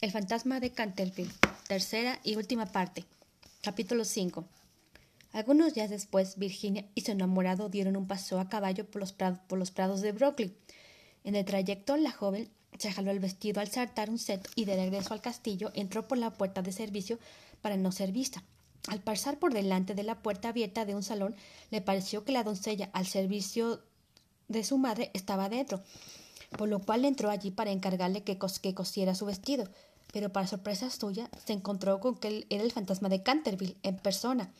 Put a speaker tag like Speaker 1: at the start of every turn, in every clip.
Speaker 1: El fantasma de Canterville. Tercera y última parte. Capítulo 5. Algunos días después, Virginia y su enamorado dieron un paseo a caballo por los, prados, de Brooklyn. En el trayecto, la joven se jaló el vestido al saltar un seto y de regreso al castillo entró por la puerta de servicio para no ser vista. Al pasar por delante de la puerta abierta de un salón, le pareció que la doncella al servicio de su madre estaba dentro, por lo cual entró allí para encargarle que, que cosiera su vestido. Pero para sorpresa suya, se encontró con que él era el fantasma de Canterville en persona.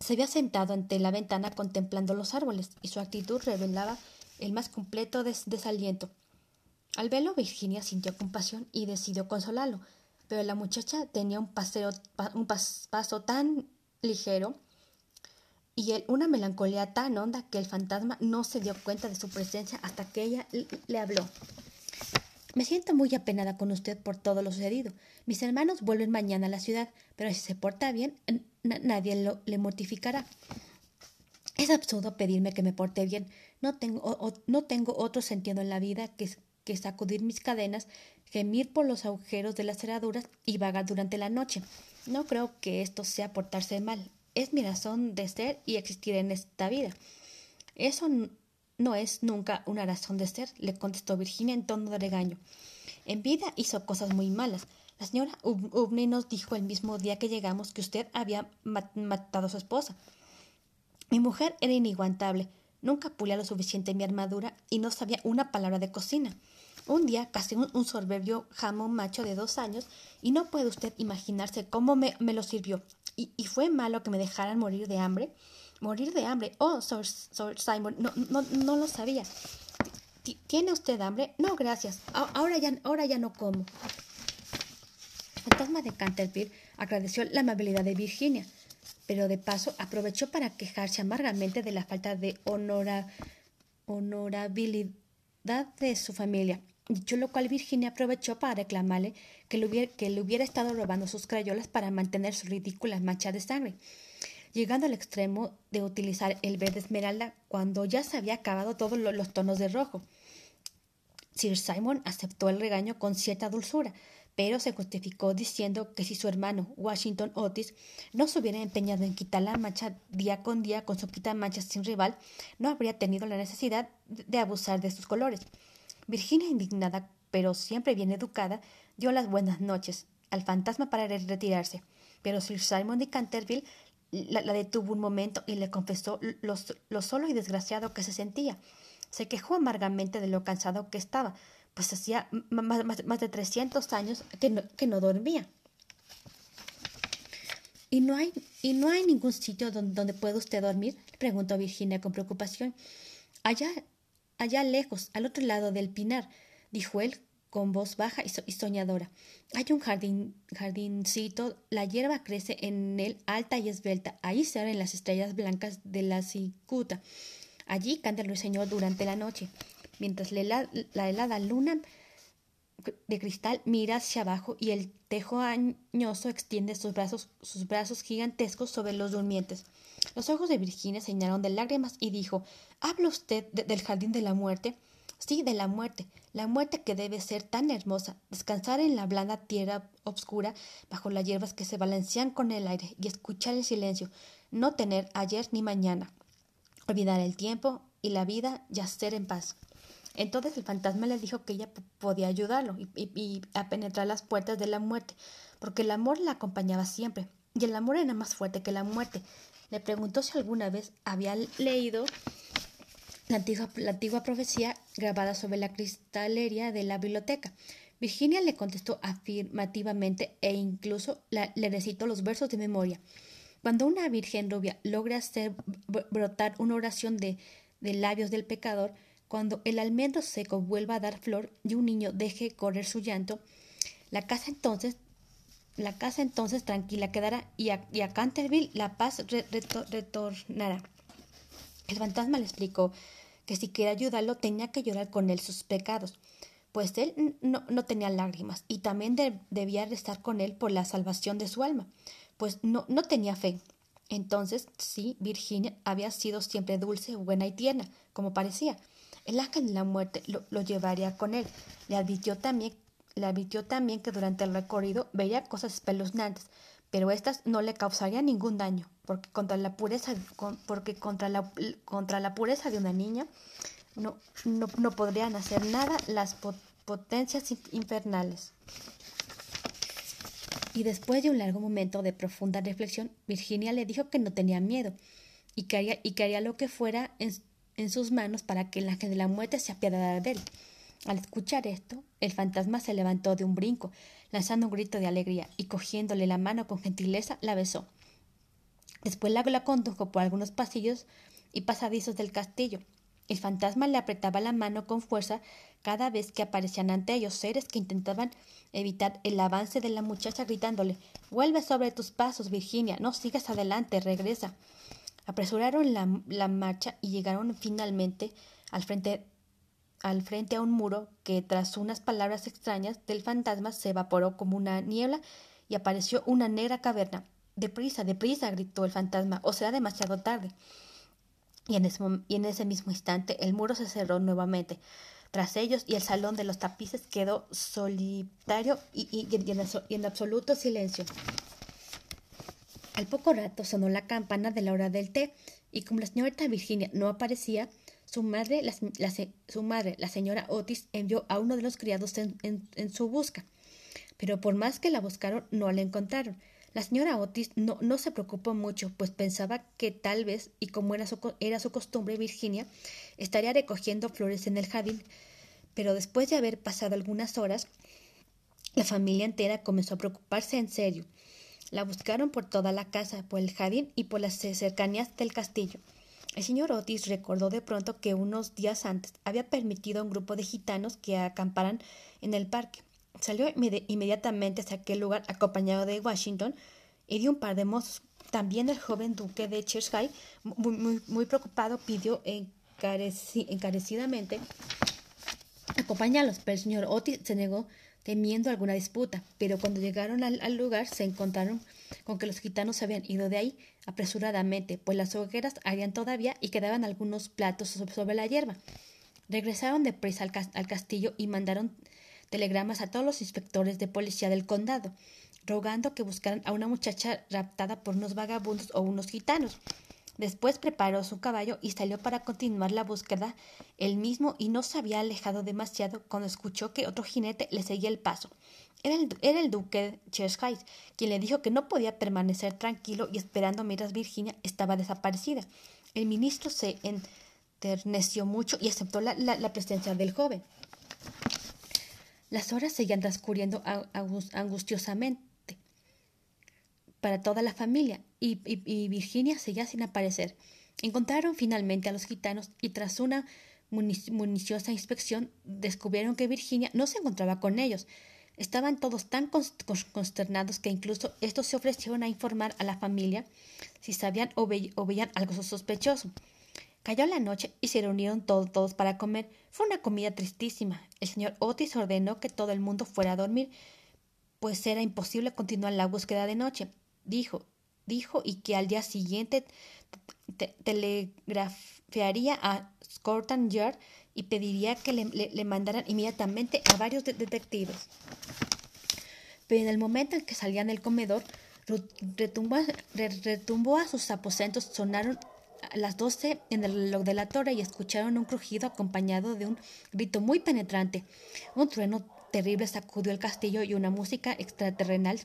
Speaker 1: Se había sentado ante la ventana contemplando los árboles, y su actitud revelaba el más completo desaliento. Al verlo, Virginia sintió compasión y decidió consolarlo, pero la muchacha tenía un, paseo, un paso tan ligero y él una melancolía tan honda que el fantasma no se dio cuenta de su presencia hasta que ella le habló. Me siento muy apenada con usted por todo lo sucedido. Mis hermanos vuelven mañana a la ciudad, pero si se porta bien, nadie lo, le mortificará. Es absurdo pedirme que me porte bien. No tengo, no tengo otro sentido en la vida que sacudir mis cadenas, gemir por los agujeros de las cerraduras y vagar durante la noche. No creo que esto sea portarse mal es mi razón de ser y existir en esta vida. Eso no es nunca una razón de ser, le contestó Virginia en tono de regaño. En vida hizo cosas muy malas. La señora Ubney nos dijo el mismo día que llegamos que usted había matado a su esposa. Mi mujer era iniguantable. Nunca pulía lo suficiente mi armadura y no sabía una palabra de cocina. Un día casi un, un soberbio jamón macho de dos años y no puede usted imaginarse cómo me lo sirvió. Y, fue malo que me dejaran morir de hambre. Morir de hambre. Oh, Sir, Simon, no, no, no lo sabía. ¿Tiene usted hambre? No, gracias. Ahora ya, ahora ya no como. El fantasma de Canterville agradeció la amabilidad de Virginia, pero de paso aprovechó para quejarse amargamente de la falta de honora, honorabilidad de su familia. Dicho lo cual, Virginia aprovechó para reclamarle que le, hubiera, estado robando sus crayolas para mantener su ridícula mancha de sangre, llegando al extremo de utilizar el verde esmeralda cuando ya se había acabado todos los tonos de rojo. Sir Simon aceptó el regaño con cierta dulzura, pero se justificó diciendo que si su hermano Washington Otis no se hubiera empeñado en quitar la mancha día con día con su quita manchas sin rival, no habría tenido la necesidad de abusar de sus colores. Virginia, indignada, pero siempre bien educada, dio las buenas noches al fantasma para retirarse. Pero Sir Simon de Canterville la, detuvo un momento y le confesó lo, solo y desgraciado que se sentía. Se quejó amargamente de lo cansado que estaba, pues hacía más, de trescientos años que no, que no dormía. ¿Y no, hay, ¿Y no hay ningún sitio donde, donde pueda usted dormir? preguntó Virginia con preocupación. Allá allá lejos, al otro lado del pinar, dijo él con voz baja y, soñadora. Hay un jardín, jardincito, la hierba crece en él alta y esbelta. Ahí se abren las estrellas blancas de la cicuta. Allí canta el ruiseñor durante la noche, mientras la, la helada luna de cristal mira hacia abajo y el tejo añoso extiende sus brazos, sus brazos gigantescos sobre los durmientes. Los ojos de Virginia se de lágrimas y dijo ¿Habla usted del jardín de la muerte? Sí, de la muerte, la muerte que debe ser tan hermosa, descansar en la blanda tierra obscura bajo las hierbas que se balancean con el aire y escuchar el silencio, no tener ayer ni mañana, olvidar el tiempo y la vida y hacer en paz. Entonces el fantasma le dijo que ella podía ayudarlo y, a penetrar las puertas de la muerte, porque el amor la acompañaba siempre, y el amor era más fuerte que la muerte. Le preguntó si alguna vez había leído la antigua, profecía grabada sobre la cristalería de la biblioteca. Virginia le contestó afirmativamente e incluso le recitó los versos de memoria. Cuando una virgen rubia logra hacer brotar una oración de, de labios del pecador, cuando el almendro seco vuelva a dar flor y un niño deje correr su llanto, la casa entonces la casa entonces tranquila quedará y a, Canterville la paz retornará. El fantasma le explicó que si quería ayudarlo tenía que llorar con él sus pecados, pues él no, no tenía lágrimas y también debía rezar con él por la salvación de su alma, pues no, no tenía fe. Entonces, sí, Virginia había sido siempre dulce, buena y tierna, como parecía. El ángel de la muerte lo, llevaría con él. Le advirtió también le advirtió también que durante el recorrido veía cosas espeluznantes, pero éstas no le causarían ningún daño, porque contra la pureza, porque contra la, contra la pureza de una niña no, no, no podrían hacer nada las potencias infernales. Y después de un largo momento de profunda reflexión, Virginia le dijo que no tenía miedo y que haría, y que haría lo que fuera en, en sus manos para que el ángel de la muerte se apiadara de él. Al escuchar esto, el fantasma se levantó de un brinco, lanzando un grito de alegría, y cogiéndole la mano con gentileza, la besó. Después la, la condujo por algunos pasillos y pasadizos del castillo. El fantasma le apretaba la mano con fuerza cada vez que aparecían ante ellos seres que intentaban evitar el avance de la muchacha gritándole Vuelve sobre tus pasos, Virginia, no sigas adelante, regresa. Apresuraron la, marcha y llegaron finalmente al frente al frente a un muro que, tras unas palabras extrañas del fantasma, se evaporó como una niebla y apareció una negra caverna. Deprisa, deprisa, gritó el fantasma, o será demasiado tarde. Y en, ese, mismo instante el muro se cerró nuevamente tras ellos y el salón de los tapices quedó solitario y en absoluto silencio. Al poco rato sonó la campana de la hora del té y como la señorita Virginia no aparecía, su madre, la, señora Otis, envió a uno de los criados en, su busca. Pero por más que la buscaron, no la encontraron. La señora Otis no, no, se preocupó mucho, pues pensaba que tal vez, y como era su, era su costumbre, Virginia estaría recogiendo flores en el jardín. Pero después de haber pasado algunas horas, la familia entera comenzó a preocuparse en serio. La buscaron por toda la casa, por el jardín y por las cercanías del castillo. El señor Otis recordó de pronto que unos días antes había permitido a un grupo de gitanos que acamparan en el parque. Salió inmediatamente hacia aquel lugar acompañado de Washington y de un par de mozos. También el joven duque de Cheshire, muy, muy, preocupado, pidió encarecidamente acompañarlos, pero el señor Otis se negó temiendo alguna disputa, pero cuando llegaron al, lugar se encontraron con que los gitanos se habían ido de ahí apresuradamente, pues las hogueras harían todavía y quedaban algunos platos sobre la hierba. Regresaron deprisa al, al castillo y mandaron telegramas a todos los inspectores de policía del condado, rogando que buscaran a una muchacha raptada por unos vagabundos o unos gitanos. Después preparó su caballo y salió para continuar la búsqueda él mismo y no se había alejado demasiado cuando escuchó que otro jinete le seguía el paso. Era el, era el duque Cheshire, quien le dijo que no podía permanecer tranquilo y esperando mientras Virginia estaba desaparecida. El ministro se enterneció mucho y aceptó la, la presencia del joven. Las horas seguían transcurriendo angustiosamente para toda la familia, y, Virginia seguía sin aparecer. Encontraron finalmente a los gitanos y tras una municiosa inspección descubrieron que Virginia no se encontraba con ellos. Estaban todos tan consternados que incluso estos se ofrecieron a informar a la familia si sabían o, veían algo sospechoso. Cayó la noche y se reunieron todos, para comer. Fue una comida tristísima. El señor Otis ordenó que todo el mundo fuera a dormir, pues era imposible continuar la búsqueda de noche dijo, dijo y que al día siguiente telegrafiaría a Scotland Yard y pediría que le, mandaran inmediatamente a varios detectives. Pero en el momento en que salían del comedor, retumbó, a sus aposentos, sonaron las doce en el reloj de la torre y escucharon un crujido acompañado de un grito muy penetrante. Un trueno terrible sacudió el castillo y una música extraterrenal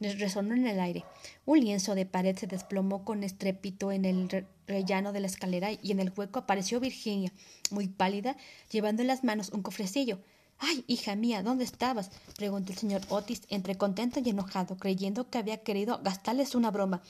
Speaker 1: resonó en el aire. Un lienzo de pared se desplomó con estrépito en el rellano de la escalera y en el hueco apareció Virginia, muy pálida, llevando en las manos un cofrecillo. ¡Ay, hija mía! ¿Dónde estabas? preguntó el señor Otis, entre contento y enojado, creyendo que había querido gastarles una broma.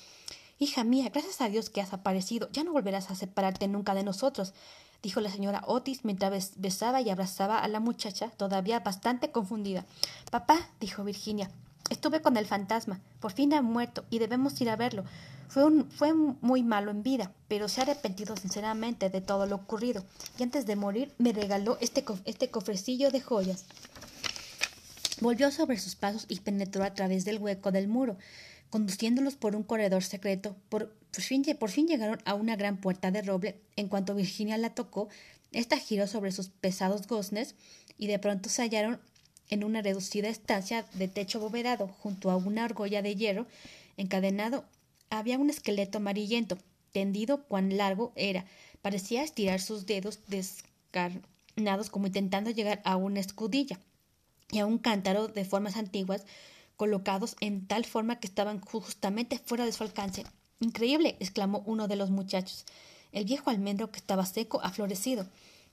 Speaker 1: Hija mía, gracias a Dios que has aparecido. Ya no volverás a separarte nunca de nosotros dijo la señora Otis mientras besaba y abrazaba a la muchacha, todavía bastante confundida. Papá, dijo Virginia, estuve con el fantasma. Por fin ha muerto y debemos ir a verlo. Fue, fue muy malo en vida, pero se ha arrepentido sinceramente de todo lo ocurrido, y antes de morir me regaló este, este cofrecillo de joyas. Volvió sobre sus pasos y penetró a través del hueco del muro, conduciéndolos por un corredor secreto. Por, fin, fin llegaron a una gran puerta de roble. En cuanto Virginia la tocó, ésta giró sobre sus pesados goznes y de pronto se hallaron en una reducida estancia de techo abovedado, junto a una argolla de hierro encadenado, había un esqueleto amarillento, tendido cuán largo era. Parecía estirar sus dedos descarnados como intentando llegar a una escudilla y a un cántaro de formas antiguas colocados en tal forma que estaban justamente fuera de su alcance. Increíble, exclamó uno de los muchachos. El viejo almendro que estaba seco ha florecido.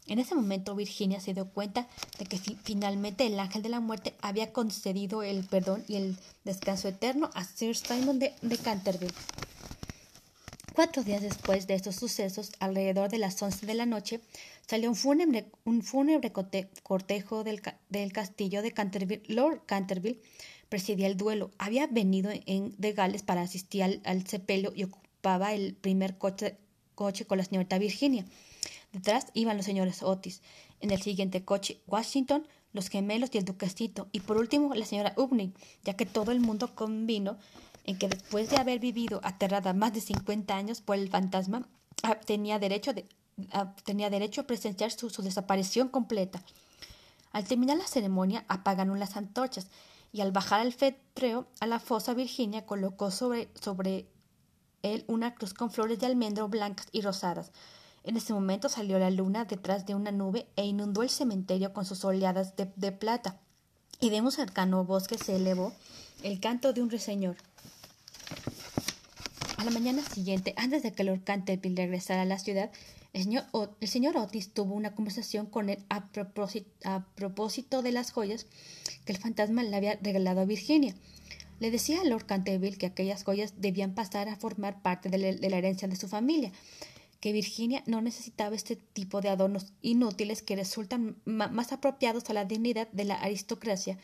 Speaker 1: En ese momento Virginia se dio cuenta de que finalmente el ángel de la muerte había concedido el perdón y el descanso eterno a Sir Simon de, Canterville. Cuatro días después de estos sucesos, alrededor de las once de la noche, salió un fúnebre, cortejo del, castillo de Canterville. Lord Canterville presidía el duelo. Había venido en, de Gales para asistir al, al sepelio y ocupaba el primer coche, coche con la señorita Virginia. Detrás iban los señores Otis. En el siguiente coche, Washington, los gemelos y el duquesito. Y por último, la señora Ubney, ya que todo el mundo convino en que después de haber vivido aterrada más de 50 años por el fantasma, ah, tenía derecho, de, ah, tenía derecho a presenciar su, desaparición completa. Al terminar la ceremonia, apagaron las antorchas y al bajar al fetreo a la fosa, Virginia colocó sobre, sobre él una cruz con flores de almendro blancas y rosadas. En ese momento salió la luna detrás de una nube e inundó el cementerio con sus oleadas de, plata. Y de un cercano bosque se elevó el canto de un ruiseñor. La mañana siguiente, antes de que Lord Canterville regresara a la ciudad, el señor, el señor Otis tuvo una conversación con él a propósito, de las joyas que el fantasma le había regalado a Virginia. Le decía a Lord Canterville que aquellas joyas debían pasar a formar parte de la herencia de su familia, que Virginia no necesitaba este tipo de adornos inútiles que resultan más apropiados a la dignidad de la aristocracia,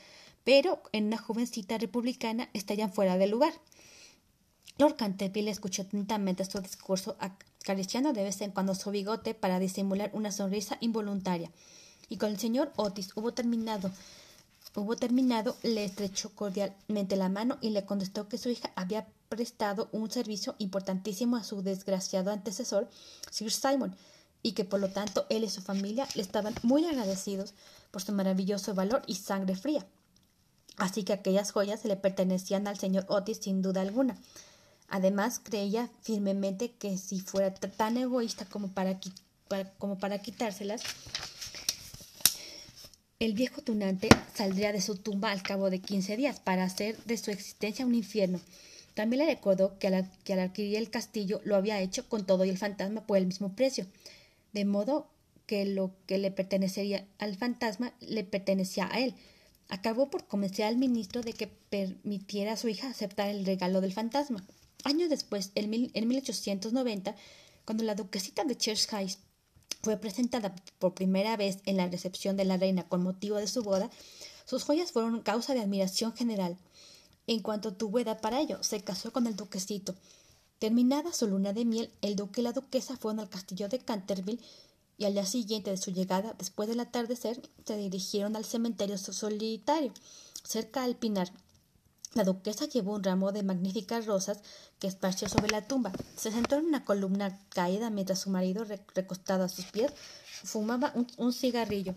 Speaker 1: pero en una jovencita republicana estarían fuera de lugar. Lord Canterville escuchó atentamente su discurso, acariciando de vez en cuando su bigote para disimular una sonrisa involuntaria. Y con el señor Otis hubo terminado Hubo terminado, le estrechó cordialmente la mano y le contestó que su hija había prestado un servicio importantísimo a su desgraciado antecesor, Sir Simon, y que por lo tanto él y su familia le estaban muy agradecidos por su maravilloso valor y sangre fría. Así que aquellas joyas le pertenecían al señor Otis sin duda alguna. Además, creía firmemente que si fuera tan egoísta como para, quitárselas, el viejo tunante saldría de su tumba al cabo de quince días para hacer de su existencia un infierno. También le recordó que al, que al adquirir el castillo lo había hecho con todo y el fantasma por el mismo precio, de modo que lo que le pertenecería al fantasma le pertenecía a él. Acabó por convencer al ministro de que permitiera a su hija aceptar el regalo del fantasma. Años después, en, mil, en 1890, cuando la duquesita de Cherskis fue presentada por primera vez en la recepción de la reina con motivo de su boda, sus joyas fueron causa de admiración general. En cuanto tuvo edad para ello, se casó con el duquesito. Terminada su luna de miel, el duque y la duquesa fueron al castillo de Canterville y al día siguiente de su llegada, después del atardecer, se dirigieron al cementerio solitario, cerca al pinar, la duquesa llevó un ramo de magníficas rosas que esparció sobre la tumba. Se sentó en una columna caída mientras su marido, recostado a sus pies, fumaba un, cigarrillo,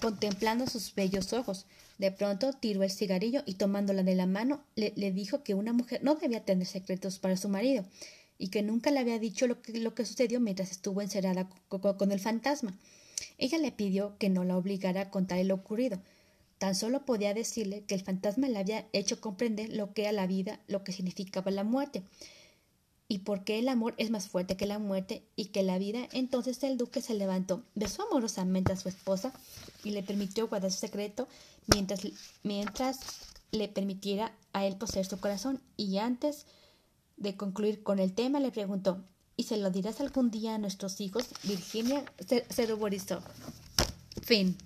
Speaker 1: contemplando sus bellos ojos. De pronto tiró el cigarrillo y tomándola de la mano le, dijo que una mujer no debía tener secretos para su marido y que nunca le había dicho lo que, lo que sucedió mientras estuvo encerrada con el fantasma. Ella le pidió que no la obligara a contar lo ocurrido, Tan solo podía decirle que el fantasma le había hecho comprender lo que era la vida, lo que significaba la muerte, y por qué el amor es más fuerte que la muerte y que la vida. Entonces el duque se levantó, besó amorosamente a su esposa y le permitió guardar su secreto mientras, mientras le permitiera a él poseer su corazón. Y antes de concluir con el tema, le preguntó ¿Y se lo dirás algún día a nuestros hijos? Virginia se, se ruborizó. Fin.